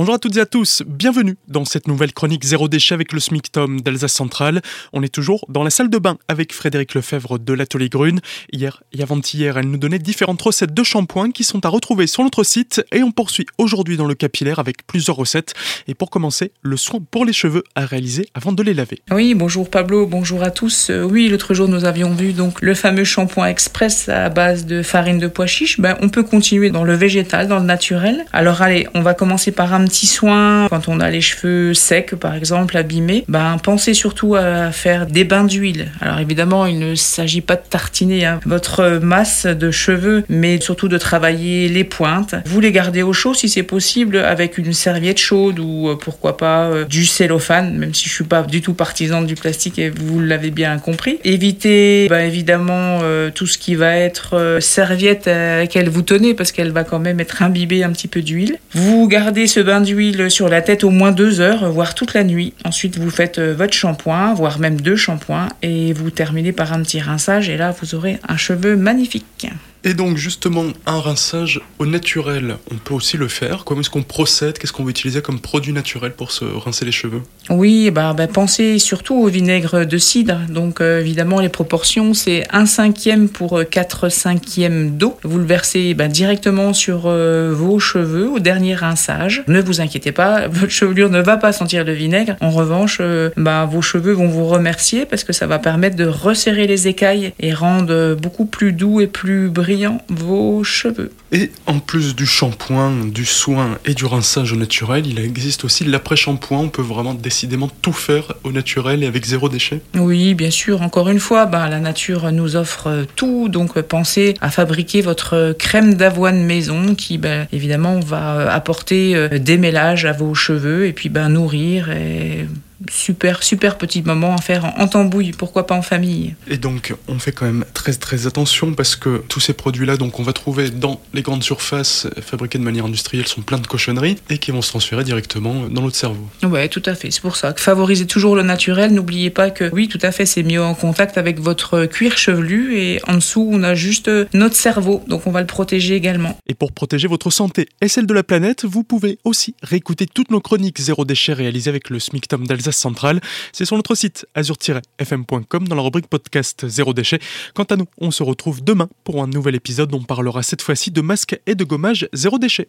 Bonjour à toutes et à tous, bienvenue dans cette nouvelle chronique Zéro déchet avec le SMICTOM d'Alsace Centrale. On est toujours dans la salle de bain avec Frédéric Lefebvre de l'Atelier Grune. Hier et avant-hier, elle nous donnait différentes recettes de shampoing qui sont à retrouver sur notre site et on poursuit aujourd'hui dans le capillaire avec plusieurs recettes. Et pour commencer, le soin pour les cheveux à réaliser avant de les laver. Oui, bonjour Pablo, bonjour à tous. Euh, oui, l'autre jour nous avions vu donc le fameux shampoing express à base de farine de pois chiche. Ben, on peut continuer dans le végétal, dans le naturel. Alors allez, on va commencer par un petit soin quand on a les cheveux secs, par exemple, abîmés. Ben, pensez surtout à faire des bains d'huile. Alors évidemment, il ne s'agit pas de tartiner hein, votre masse de cheveux, mais surtout de travailler les pointes. Vous les gardez au chaud si c'est possible avec une serviette chaude ou euh, pourquoi pas euh, du cellophane, même si je suis pas du tout partisan du plastique et vous l'avez bien compris. Évitez ben, évidemment euh, tout ce qui va être serviette à laquelle vous tenez parce qu'elle va quand même être imbibée un petit peu d'huile. Vous gardez ce d'huile sur la tête au moins deux heures, voire toute la nuit. Ensuite, vous faites euh, votre shampoing, voire même deux shampoings, et vous terminez par un petit rinçage, et là, vous aurez un cheveu magnifique. Et donc justement, un rinçage au naturel, on peut aussi le faire. Comment est-ce qu'on procède? Qu'est-ce qu'on va utiliser comme produit naturel pour se rincer les cheveux? Oui, bah, bah, pensez surtout au vinaigre de cidre. Donc euh, évidemment, les proportions, c'est 1 cinquième pour 4 cinquièmes d'eau. Vous le versez bah, directement sur euh, vos cheveux au dernier rinçage. Ne vous inquiétez pas, votre chevelure ne va pas sentir le vinaigre. En revanche, euh, bah, vos cheveux vont vous remercier parce que ça va permettre de resserrer les écailles et rendre beaucoup plus doux et plus brillant vos cheveux. Et en plus du shampoing, du soin et du rinçage au naturel, il existe aussi l'après-shampoing. On peut vraiment décidément tout faire au naturel et avec zéro déchet. Oui, bien sûr. Encore une fois, bah, la nature nous offre tout. Donc pensez à fabriquer votre crème d'avoine maison qui, bah, évidemment, va apporter euh, des mélages à vos cheveux et puis bah, nourrir et super, super petit moment à faire en tambouille, pourquoi pas en famille. Et donc, on fait quand même très, très attention parce que tous ces produits-là, donc, on va trouver dans les grandes surfaces fabriquées de manière industrielle, sont pleins de cochonneries et qui vont se transférer directement dans notre cerveau. Ouais, tout à fait. C'est pour ça que favorisez toujours le naturel. N'oubliez pas que, oui, tout à fait, c'est mieux en contact avec votre cuir chevelu et en dessous, on a juste notre cerveau. Donc, on va le protéger également. Et pour protéger votre santé et celle de la planète, vous pouvez aussi réécouter toutes nos chroniques zéro déchet réalisées avec le SMICTOM d'Alsace C'est sur notre site azur-fm.com dans la rubrique podcast Zéro déchet. Quant à nous, on se retrouve demain pour un nouvel épisode. On parlera cette fois-ci de masques et de gommage zéro déchet.